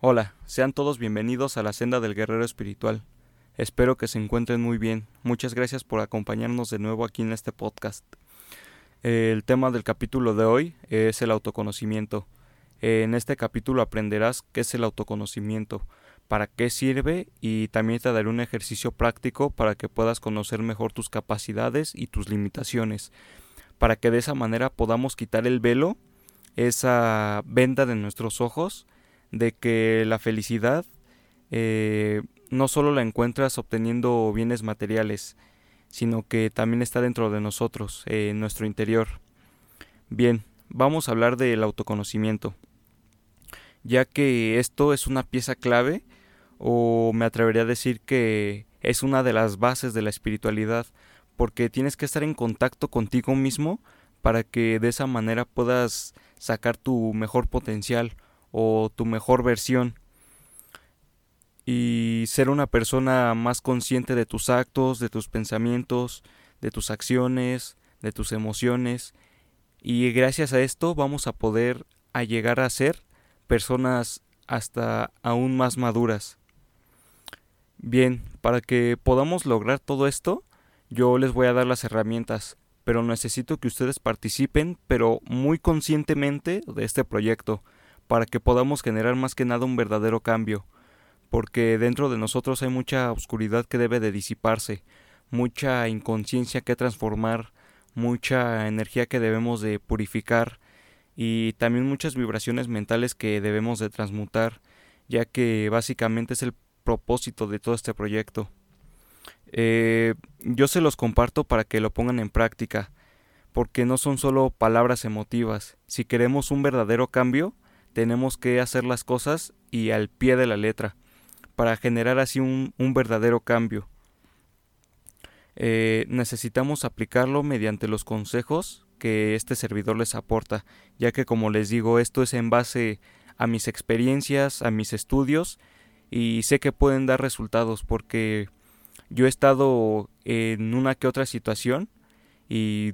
Hola, sean todos bienvenidos a la senda del guerrero espiritual. Espero que se encuentren muy bien. Muchas gracias por acompañarnos de nuevo aquí en este podcast. El tema del capítulo de hoy es el autoconocimiento. En este capítulo aprenderás qué es el autoconocimiento, para qué sirve y también te daré un ejercicio práctico para que puedas conocer mejor tus capacidades y tus limitaciones, para que de esa manera podamos quitar el velo, esa venda de nuestros ojos, de que la felicidad eh, no solo la encuentras obteniendo bienes materiales, sino que también está dentro de nosotros, en nuestro interior. Bien, vamos a hablar del autoconocimiento, ya que esto es una pieza clave o me atrevería a decir que es una de las bases de la espiritualidad, porque tienes que estar en contacto contigo mismo para que de esa manera puedas sacar tu mejor potencial o tu mejor versión. Y ser una persona más consciente de tus actos, de tus pensamientos, de tus acciones, de tus emociones. Y gracias a esto vamos a poder a llegar a ser personas hasta aún más maduras. Bien, para que podamos lograr todo esto, yo les voy a dar las herramientas, pero necesito que ustedes participen, pero muy conscientemente de este proyecto, para que podamos generar más que nada un verdadero cambio, porque dentro de nosotros hay mucha oscuridad que debe de disiparse, mucha inconsciencia que transformar, mucha energía que debemos de purificar y también muchas vibraciones mentales que debemos de transmutar, ya que básicamente es el propósito de todo este proyecto. Eh, yo se los comparto para que lo pongan en práctica, porque no son solo palabras emotivas. Si queremos un verdadero cambio, tenemos que hacer las cosas y al pie de la letra, para generar así un, verdadero cambio. Eh, necesitamos aplicarlo mediante los consejos que este servidor les aporta, ya que como les digo, esto es en base a mis experiencias, a mis estudios y sé que pueden dar resultados porque yo he estado en una que otra situación y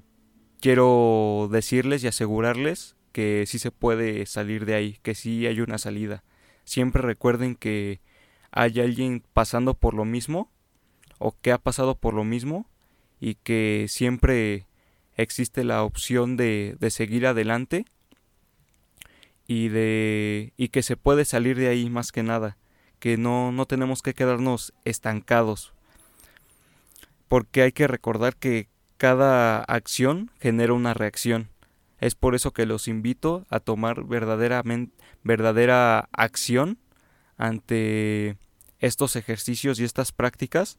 quiero decirles y asegurarles que sí se puede salir de ahí, que sí hay una salida. Siempre recuerden que hay alguien pasando por lo mismo o que ha pasado por lo mismo y que siempre existe la opción de, de seguir adelante y de y que se puede salir de ahí más que nada que no, no tenemos que quedarnos estancados. Porque hay que recordar que cada acción genera una reacción. Es por eso que los invito a tomar verdaderamente, verdadera acción ante estos ejercicios y estas prácticas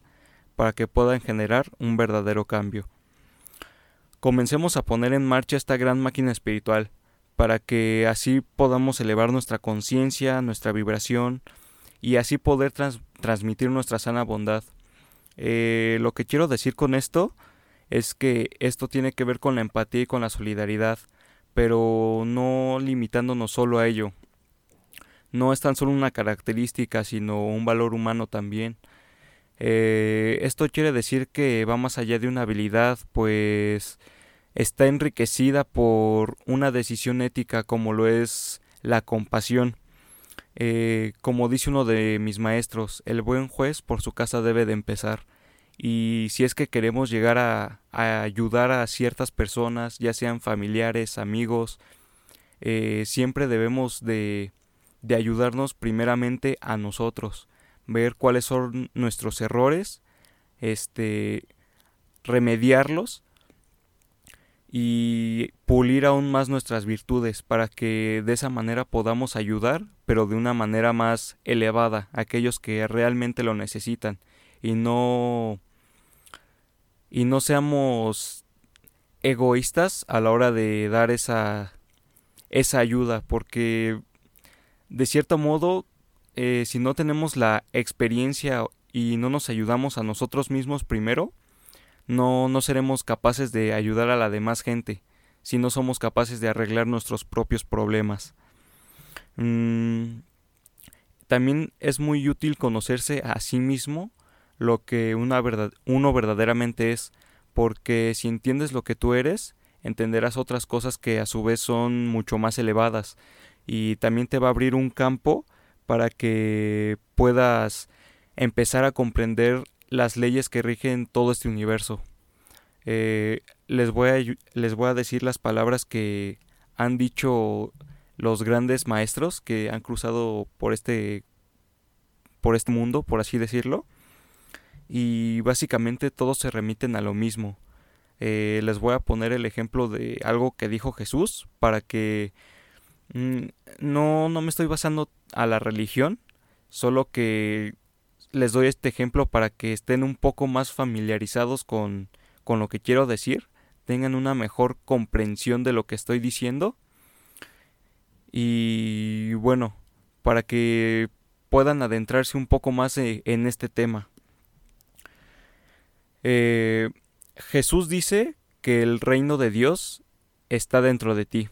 para que puedan generar un verdadero cambio. Comencemos a poner en marcha esta gran máquina espiritual para que así podamos elevar nuestra conciencia, nuestra vibración, y así poder transmitir nuestra sana bondad. Eh, lo que quiero decir con esto es que esto tiene que ver con la empatía y con la solidaridad, pero no limitándonos solo a ello. No es tan solo una característica, sino un valor humano también. Eh, esto quiere decir que va más allá de una habilidad, pues está enriquecida por una decisión ética como lo es la compasión. Eh, como dice uno de mis maestros, el buen juez por su casa debe de empezar. Y si es que queremos llegar a, ayudar a ciertas personas, ya sean familiares, amigos, eh, siempre debemos de, ayudarnos primeramente a nosotros, ver cuáles son nuestros errores, este, remediarlos y pulir aún más nuestras virtudes para que de esa manera podamos ayudar, pero de una manera más elevada a aquellos que realmente lo necesitan y no y no seamos egoístas a la hora de dar esa esa ayuda porque de cierto modo eh, si no tenemos la experiencia y no nos ayudamos a nosotros mismos primero no, no seremos capaces de ayudar a la demás gente si no somos capaces de arreglar nuestros propios problemas. Mm, también es muy útil conocerse a sí mismo lo que una verdad, uno verdaderamente es, porque si entiendes lo que tú eres, entenderás otras cosas que a su vez son mucho más elevadas y también te va a abrir un campo para que puedas empezar a comprender las leyes que rigen todo este universo. Eh, les, voy a, les voy a decir las palabras que han dicho los grandes maestros que han cruzado por este por este mundo, por así decirlo. Y básicamente todos se remiten a lo mismo. Eh, les voy a poner el ejemplo de algo que dijo Jesús para que mm, no, no me estoy basando a la religión, solo que les doy este ejemplo para que estén un poco más familiarizados con, con lo que quiero decir, tengan una mejor comprensión de lo que estoy diciendo y bueno, para que puedan adentrarse un poco más eh, en este tema. Eh, Jesús dice que el reino de Dios está dentro de ti.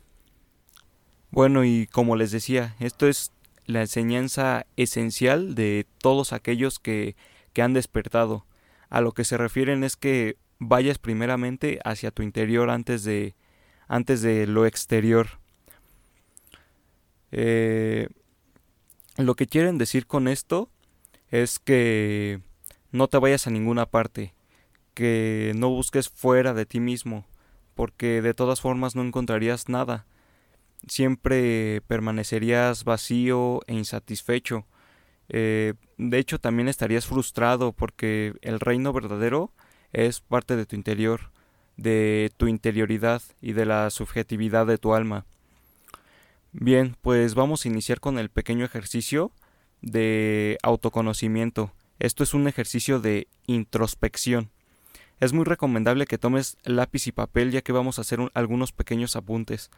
Bueno, y como les decía, esto es la enseñanza esencial de todos aquellos que, que han despertado. A lo que se refieren es que vayas primeramente hacia tu interior antes de, antes de lo exterior. Eh, lo que quieren decir con esto es que no te vayas a ninguna parte, que no busques fuera de ti mismo, porque de todas formas no encontrarías nada. Siempre permanecerías vacío e insatisfecho. Eh, de hecho, también estarías frustrado porque el reino verdadero es parte de tu interior, de tu interioridad y de la subjetividad de tu alma. Bien, pues vamos a iniciar con el pequeño ejercicio de autoconocimiento. Esto es un ejercicio de introspección. Es muy recomendable que tomes lápiz y papel ya que vamos a hacer algunos pequeños apuntes.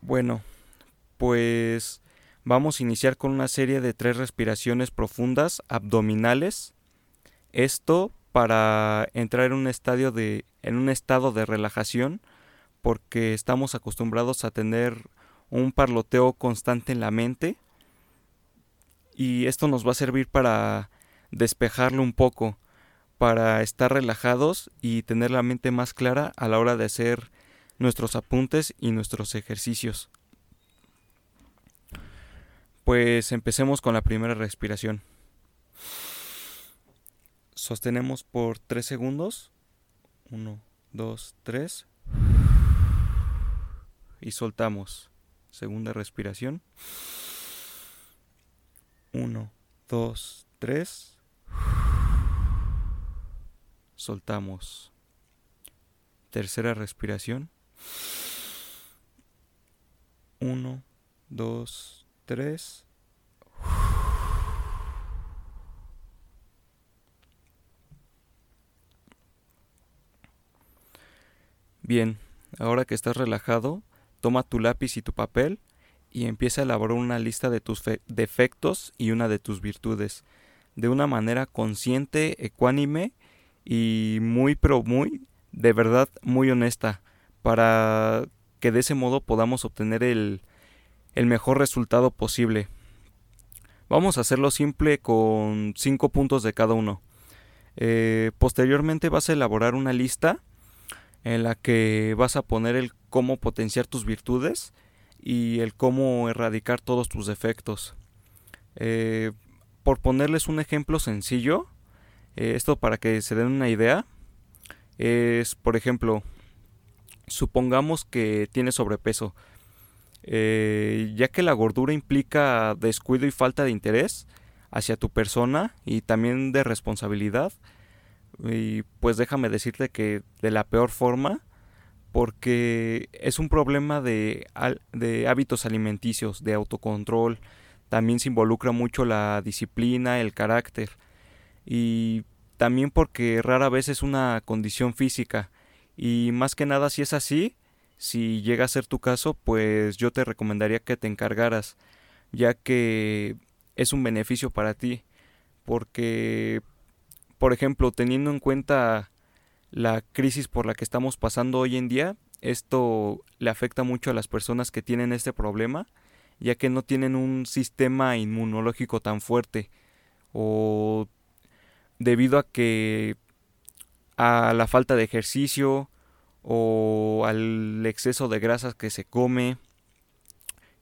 Bueno, pues vamos a iniciar con una serie de tres respiraciones profundas abdominales. Esto para entrar en un estadio de en un estado de relajación porque estamos acostumbrados a tener un parloteo constante en la mente y esto nos va a servir para despejarlo un poco, para estar relajados y tener la mente más clara a la hora de hacer nuestros apuntes y nuestros ejercicios. Pues empecemos con la primera respiración. Sostenemos por 3 segundos. 1, 2, 3 y soltamos. Segunda respiración. 1, 2, 3. Soltamos. Tercera respiración. 1, 2, 3. Bien, ahora que estás relajado, Toma tu lápiz y tu papel y empieza a elaborar una lista de tus defectos y una de tus virtudes, de una manera consciente, ecuánime y muy, pero muy, de verdad, muy honesta, para que de ese modo podamos obtener el, el mejor resultado posible. Vamos a hacerlo simple con cinco puntos de cada uno. Eh, posteriormente vas a elaborar una lista en la que vas a poner el cómo potenciar tus virtudes y el cómo erradicar todos tus defectos. Eh, por ponerles un ejemplo sencillo, eh, esto para que se den una idea, es por ejemplo, supongamos que tienes sobrepeso, eh, ya que la gordura implica descuido y falta de interés hacia tu persona y también de responsabilidad, y pues déjame decirte que de la peor forma, porque es un problema de, de hábitos alimenticios, de autocontrol, también se involucra mucho la disciplina, el carácter, y también porque rara vez es una condición física, y más que nada si es así, si llega a ser tu caso, pues yo te recomendaría que te encargaras, ya que es un beneficio para ti, porque por ejemplo, teniendo en cuenta la crisis por la que estamos pasando hoy en día, esto le afecta mucho a las personas que tienen este problema, ya que no tienen un sistema inmunológico tan fuerte o debido a que a la falta de ejercicio o al exceso de grasas que se come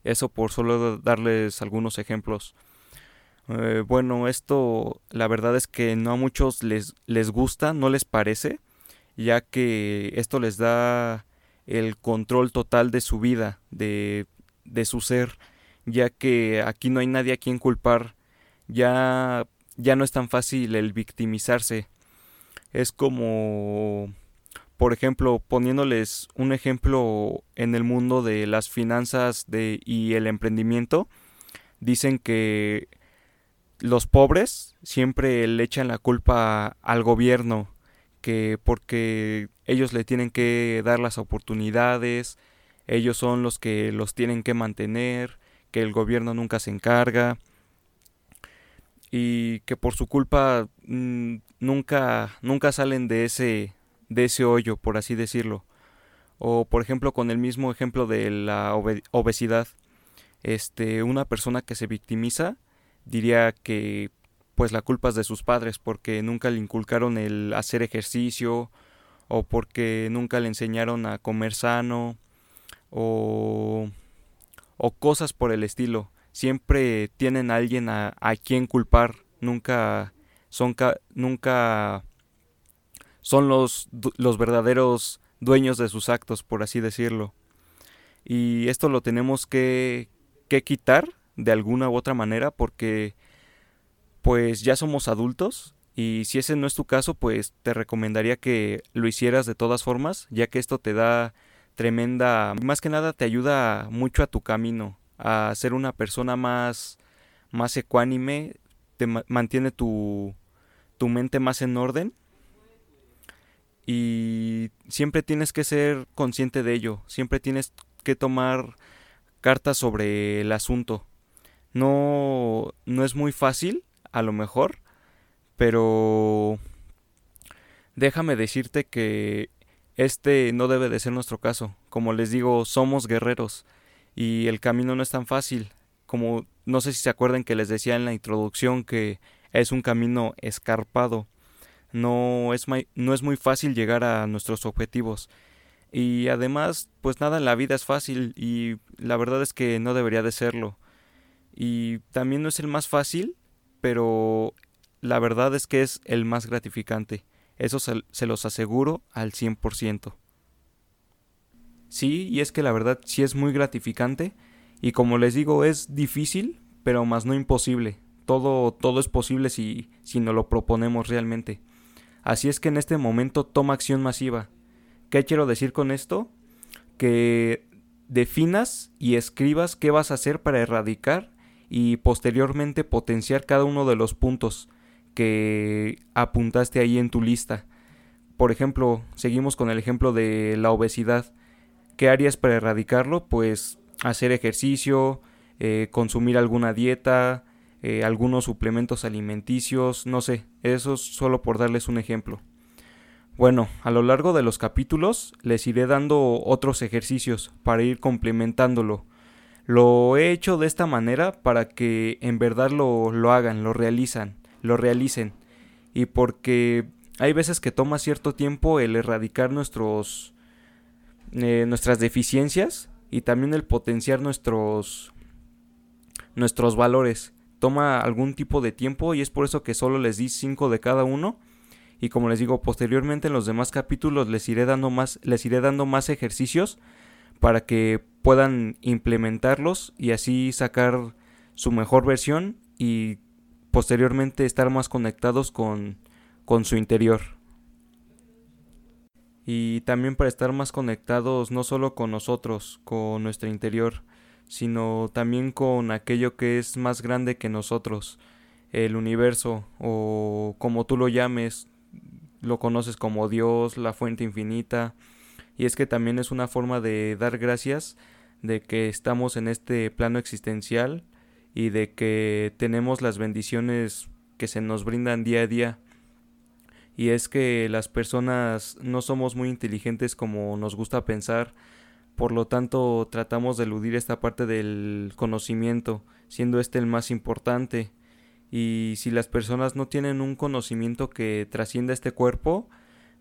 Eso por solo darles algunos ejemplos. Eh, bueno, esto la verdad es que no a muchos les, les gusta, no les parece, ya que esto les da el control total de su vida, de, de su ser, ya que aquí no hay nadie a quien culpar, ya, ya no es tan fácil el victimizarse. Es como, por ejemplo, poniéndoles un ejemplo en el mundo de las finanzas de, y el emprendimiento, dicen que los pobres siempre le echan la culpa al gobierno, que porque ellos le tienen que dar las oportunidades, ellos son los que los tienen que mantener, que el gobierno nunca se encarga y que por su culpa mm, nunca nunca salen de ese de ese hoyo, por así decirlo. O por ejemplo con el mismo ejemplo de la obesidad. Este, una persona que se victimiza diría que pues la culpa es de sus padres porque nunca le inculcaron el hacer ejercicio o porque nunca le enseñaron a comer sano o, o cosas por el estilo. Siempre tienen a alguien a, a quien culpar, nunca son nunca son los, los verdaderos dueños de sus actos, por así decirlo. Y esto lo tenemos que, que quitar de alguna u otra manera porque pues ya somos adultos y si ese no es tu caso pues te recomendaría que lo hicieras de todas formas ya que esto te da tremenda más que nada te ayuda mucho a tu camino a ser una persona más más ecuánime te mantiene tu tu mente más en orden. Y siempre tienes que ser consciente de ello siempre tienes que tomar cartas sobre el asunto. No, no es muy fácil, a lo mejor, pero déjame decirte que este no debe de ser nuestro caso. Como les digo, somos guerreros y el camino no es tan fácil. Como no sé si se acuerdan que les decía en la introducción que es un camino escarpado. No es, no es muy fácil llegar a nuestros objetivos. Y además, pues nada en la vida es fácil y la verdad es que no debería de serlo y también no es el más fácil, pero la verdad es que es el más gratificante. Eso se, los aseguro al 100%. Sí, y es que la verdad sí es muy gratificante y como les digo es difícil, pero más no imposible. Todo, todo es posible si, si nos lo proponemos realmente. Así es que en este momento toma acción masiva. ¿Qué quiero decir con esto? Que definas y escribas qué vas a hacer para erradicar y posteriormente potenciar cada uno de los puntos que apuntaste ahí en tu lista. Por ejemplo, seguimos con el ejemplo de la obesidad. ¿Qué harías para erradicarlo? Pues hacer ejercicio, eh, consumir alguna dieta, eh, algunos suplementos alimenticios, no sé, eso solo por darles un ejemplo. Bueno, a lo largo de los capítulos les iré dando otros ejercicios para ir complementándolo lo he hecho de esta manera para que en verdad lo, lo hagan, lo realizan, lo realicen. Y porque hay veces que toma cierto tiempo el erradicar nuestros eh, nuestras deficiencias y también el potenciar nuestros nuestros valores. Toma algún tipo de tiempo y es por eso que solo les di cinco de cada uno. Y como les digo, posteriormente en los demás capítulos les iré dando más, les iré dando más ejercicios para que puedan implementarlos y así sacar su mejor versión y posteriormente estar más conectados con, con su interior. Y también para estar más conectados no solo con nosotros, con nuestro interior, sino también con aquello que es más grande que nosotros, el universo o como tú lo llames, lo conoces como Dios, la fuente infinita, y es que también es una forma de dar gracias de que estamos en este plano existencial y de que tenemos las bendiciones que se nos brindan día a día. Y es que las personas no somos muy inteligentes como nos gusta pensar, por lo tanto tratamos de eludir esta parte del conocimiento, siendo este el más importante. Y si las personas no tienen un conocimiento que trascienda este cuerpo,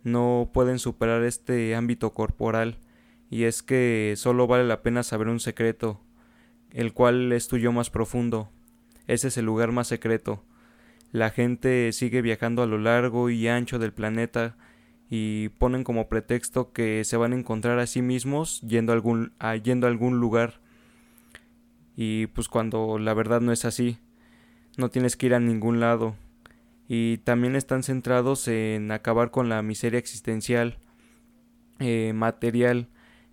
no pueden superar este ámbito corporal y es que solo vale la pena saber un secreto el cual es tu yo más profundo. Ese es el lugar más secreto. La gente sigue viajando a lo largo y ancho del planeta y ponen como pretexto que se van a encontrar a sí mismos yendo a algún, yendo a algún lugar. Y pues cuando la verdad no es así, no tienes que ir a ningún lado. Y también están centrados en acabar con la miseria existencial, eh, material.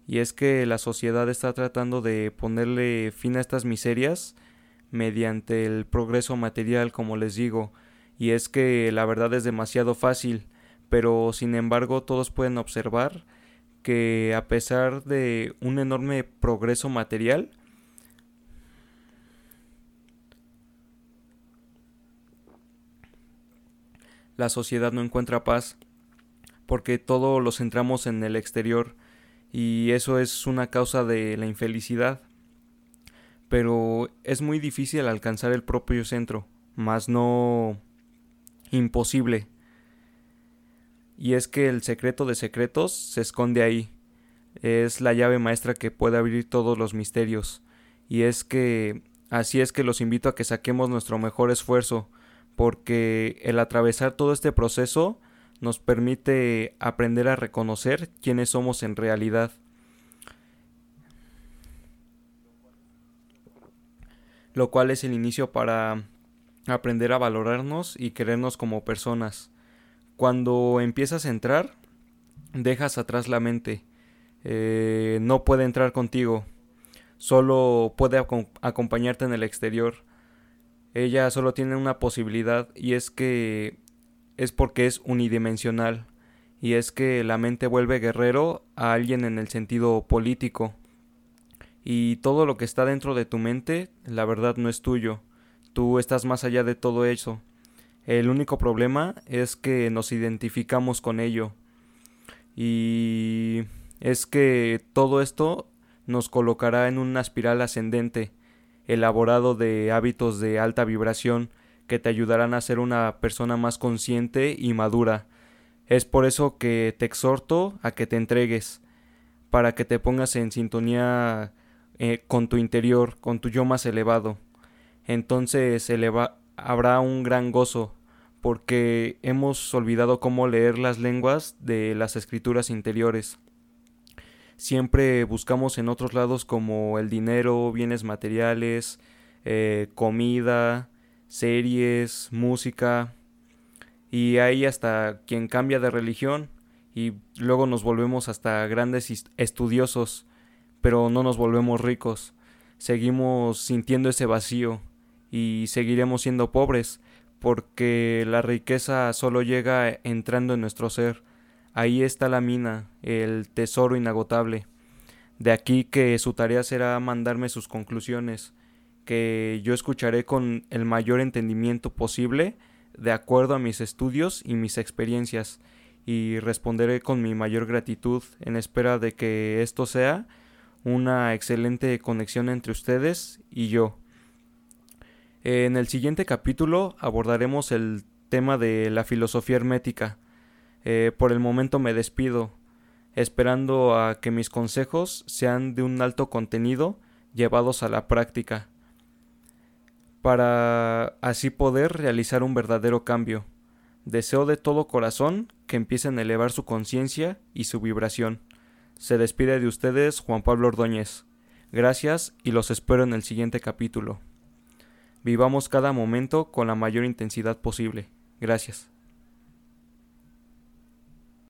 Y es que la sociedad está tratando de ponerle fin a estas miserias mediante el progreso material, como les digo. Y es que la verdad es demasiado fácil pero sin embargo todos pueden observar que a pesar de un enorme progreso material, la sociedad no encuentra paz porque todo lo centramos en el exterior y eso es una causa de la infelicidad. Pero es muy difícil alcanzar el propio centro, mas no imposible y es que el secreto de secretos se esconde ahí. Es la llave maestra que puede abrir todos los misterios. Y es que así es que los invito a que saquemos nuestro mejor esfuerzo, porque el atravesar todo este proceso nos permite aprender a reconocer quiénes somos en realidad. Lo cual es el inicio para aprender a valorarnos y querernos como personas. Cuando empiezas a entrar, dejas atrás la mente. Eh, no puede entrar contigo. Solo puede acompañarte en el exterior. Ella solo tiene una posibilidad y es que es porque es unidimensional. Y es que la mente vuelve guerrero a alguien en el sentido político. Y todo lo que está dentro de tu mente, la verdad no es tuyo. Tú estás más allá de todo eso. El único problema es que nos identificamos con ello. Y es que todo esto nos colocará en una espiral ascendente, elaborado de hábitos de alta vibración que te ayudarán a ser una persona más consciente y madura. Es por eso que te exhorto a que te entregues, para que te pongas en sintonía eh, con tu interior, con tu yo más elevado. Entonces habrá un gran gozo porque hemos olvidado cómo leer las lenguas de las escrituras interiores. Siempre buscamos en otros lados como el dinero, bienes materiales, eh, comida, series, música, y hay hasta quien cambia de religión y luego nos volvemos hasta grandes estudiosos, pero no nos volvemos ricos. Seguimos sintiendo ese vacío y seguiremos siendo pobres porque la riqueza solo llega entrando en nuestro ser. Ahí está la mina, el tesoro inagotable. De aquí que su tarea será mandarme sus conclusiones, que yo escucharé con el mayor entendimiento posible, de acuerdo a mis estudios y mis experiencias, y responderé con mi mayor gratitud en espera de que esto sea una excelente conexión entre ustedes y yo. En el siguiente capítulo abordaremos el tema de la filosofía hermética. Eh, por el momento me despido, esperando a que mis consejos sean de un alto contenido llevados a la práctica, para así poder realizar un verdadero cambio. Deseo de todo corazón que empiecen a elevar su conciencia y su vibración. Se despide de ustedes Juan Pablo Ordóñez. Gracias y los espero en el siguiente capítulo. Vivamos cada momento con la mayor intensidad posible. Gracias.